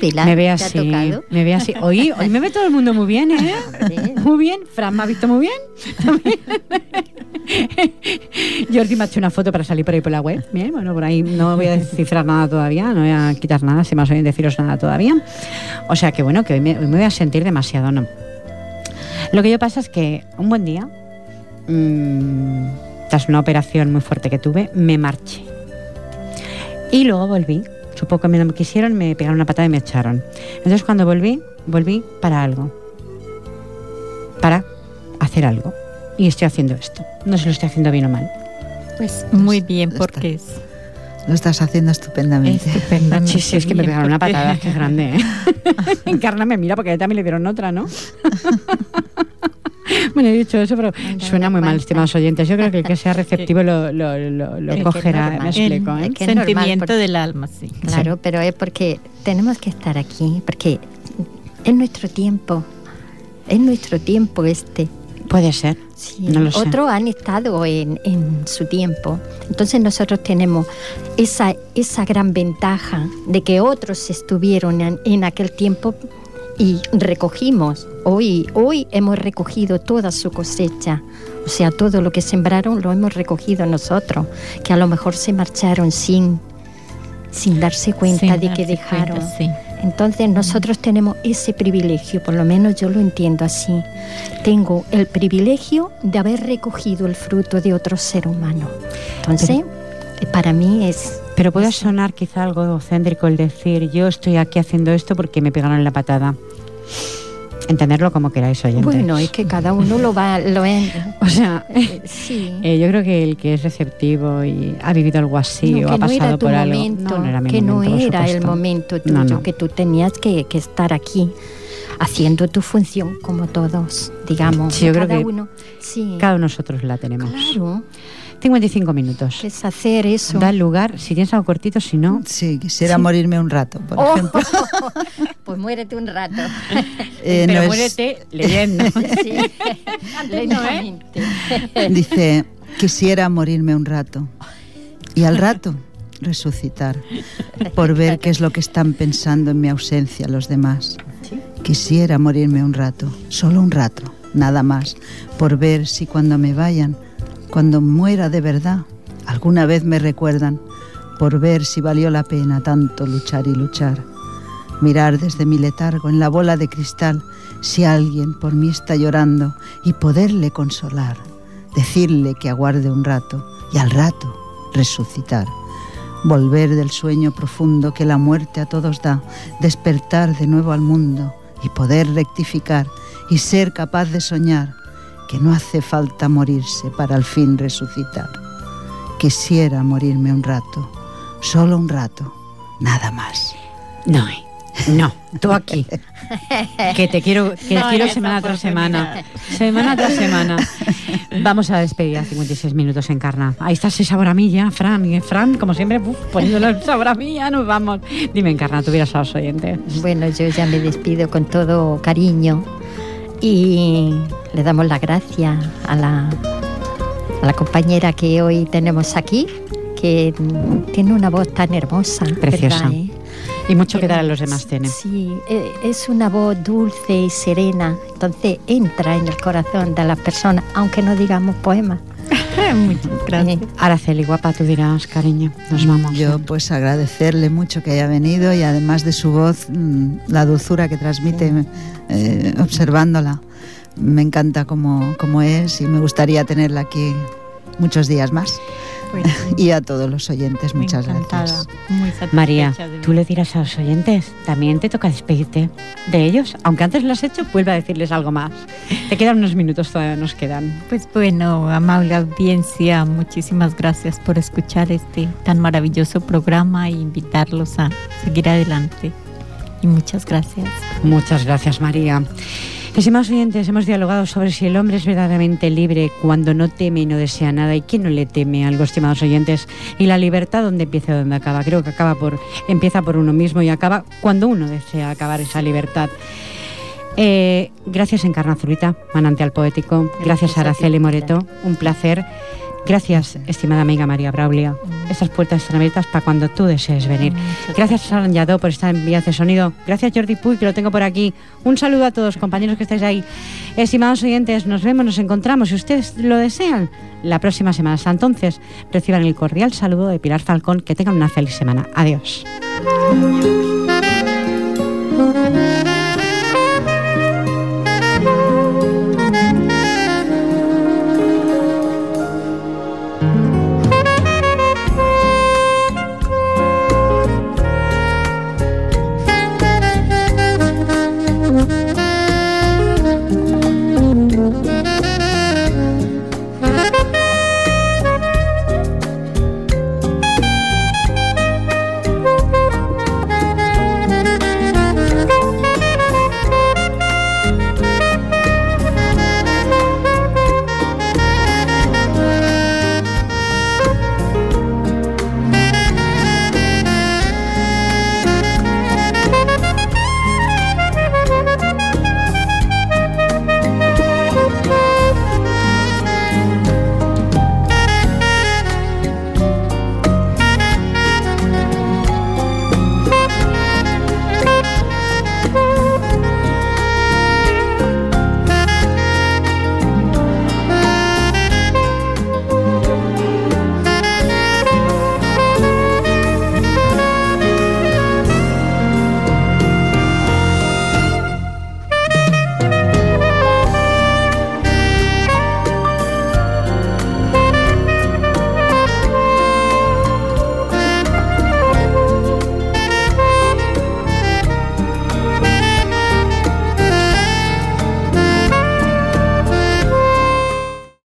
Pilar, me ve así, me ve así. Hoy, hoy me ve todo el mundo muy bien, ¿eh? Muy bien. Fran me ha visto muy bien. <laughs> Jordi me ha hecho una foto para salir por ahí por la web. Bien, bueno, por ahí no voy a descifrar nada todavía, no voy a quitar nada, si más bien deciros nada todavía. O sea que bueno, que hoy me, voy a sentir demasiado, ¿no? Lo que yo pasa es que un buen día. Mmm, tras una operación muy fuerte que tuve, me marché. Y luego volví. Supongo que me me quisieron, me pegaron una patada y me echaron. Entonces cuando volví, volví para algo. Para hacer algo. Y estoy haciendo esto. No sé si lo estoy haciendo bien o mal. Pues muy bien, porque es... Lo estás haciendo estupendamente. Estupendamente. Sí, sí, es que me pegaron una patada, que grande. ¿eh? <laughs> Encarna me mira porque a también le dieron otra, ¿no? <laughs> bueno, he dicho eso, pero suena muy mal, estimados oyentes. Yo creo que el que sea <laughs> receptivo lo, lo, lo, cogerá, me explico. ¿eh? El, sentimiento del alma, sí. Claro, pero es porque tenemos que estar aquí, porque es nuestro tiempo, es nuestro tiempo este. Puede ser. Sí, no lo otros han estado en, en, su tiempo. Entonces nosotros tenemos esa, esa gran ventaja de que otros estuvieron en, en aquel tiempo y recogimos. Hoy, hoy hemos recogido toda su cosecha. O sea, todo lo que sembraron lo hemos recogido nosotros, que a lo mejor se marcharon sin, sin darse cuenta de que dejaron. Entonces nosotros tenemos ese privilegio, por lo menos yo lo entiendo así. Tengo el privilegio de haber recogido el fruto de otro ser humano. Entonces, para mí es pero puede sonar quizá algo egocéntrico el decir yo estoy aquí haciendo esto porque me pegaron la patada. Entenderlo como queráis, oyentes. Bueno, es que cada uno lo va... Lo <laughs> o sea, <laughs> sí. Eh, yo creo que el que es receptivo y ha vivido algo así o ha pasado por algo... no, no era mi que no era el momento tuyo, que tú tenías que, que, estar aquí haciendo tu función como todos, digamos. Sí, yo cada creo que uno, sí. cada uno de nosotros la tenemos. Claro. 55 minutos. Es hacer eso. Da lugar, si tienes algo cortito, si no. Sí, quisiera morirme un rato, por oh. ejemplo. <laughs> pues muérete un rato. <laughs> Eh, Pero muérete leyendo. <laughs> sí, Dice, quisiera morirme un rato. Y al rato resucitar, por ver qué es lo que están pensando en mi ausencia los demás. Quisiera morirme un rato, solo un rato, nada más, por ver si cuando me vayan Cuando muera de verdad, alguna vez me recuerdan por ver si valió la pena tanto luchar y luchar. Mirar desde mi letargo en la bola de cristal si alguien por mí está llorando y poderle consolar, decirle que aguarde un rato y al rato resucitar. Volver del sueño profundo que la muerte a todos da, despertar de nuevo al mundo y poder rectificar y ser capaz de soñar que no hace falta morirse para al fin resucitar. Quisiera morirme un rato, solo un rato, nada más. No, no, tú aquí. <laughs> Que te quiero, que No, quiero semana tras semana. Semana tras semana. Vamos a despedir a 56 minutos en Carna. Ahí está ese sabor a mí ya, Fran. Y Fran, como siempre, uf, poniéndole el sabor a mí, ya nos vamos. Dime, Encarna, tuvieras a los oyentes. Bueno, yo ya me despido con todo cariño y le damos la gracia a la, a la compañera que hoy tenemos aquí, que tiene una voz tan hermosa. ¿verdad, Preciosa. eh? Y mucho que dar a los demás tiene. Sí, eh, es una voz dulce y serena, entonces entra en el corazón de las personas, aunque no digamos poemas. <laughs> Muchas gracias. Araceli, guapa, tú dirás, cariño. Nos vamos. Yo pues agradecerle mucho que haya venido y además de su voz, mm, la dulzura que transmite eh, observándola. Me encanta como, como es y me gustaría tenerla aquí muchos días más. Pues, <laughs> Y a todos los oyentes, muchas encantada, gracias. Muy María, de tú le dirás a los oyentes, también te toca despedirte de ellos. Aunque antes lo has hecho, vuelve a decirles algo más. Te quedan unos minutos, todavía nos quedan. Pues bueno, amable audiencia, muchísimas gracias por escuchar este tan maravilloso programa e invitarlos a seguir adelante. Y muchas gracias. Muchas gracias, María. Estimados oyentes, hemos dialogado sobre si el hombre es verdaderamente libre cuando no teme y no desea nada y quién no le teme algo, estimados oyentes, y la libertad dónde empieza y dónde acaba. Creo que acaba por empieza por uno mismo y acaba cuando uno desea acabar esa libertad. Eh, gracias Encarna Zurita, manantial poético. Gracias, Gracias Araceli. Moreto, un placer. Gracias, estimada amiga María Braulia. Estas puertas están abiertas para cuando tú desees venir. Muchas Gracias Saran Yadó por estar en Vías de Sonido. Gracias Jordi Puy, que lo tengo por aquí. Un saludo a todos, compañeros que estáis ahí. Estimados oyentes, nos vemos, nos encontramos, si ustedes lo desean, la próxima semana. Hasta entonces, reciban el cordial saludo de Pilar Falcón. Que tengan una feliz semana. Adiós.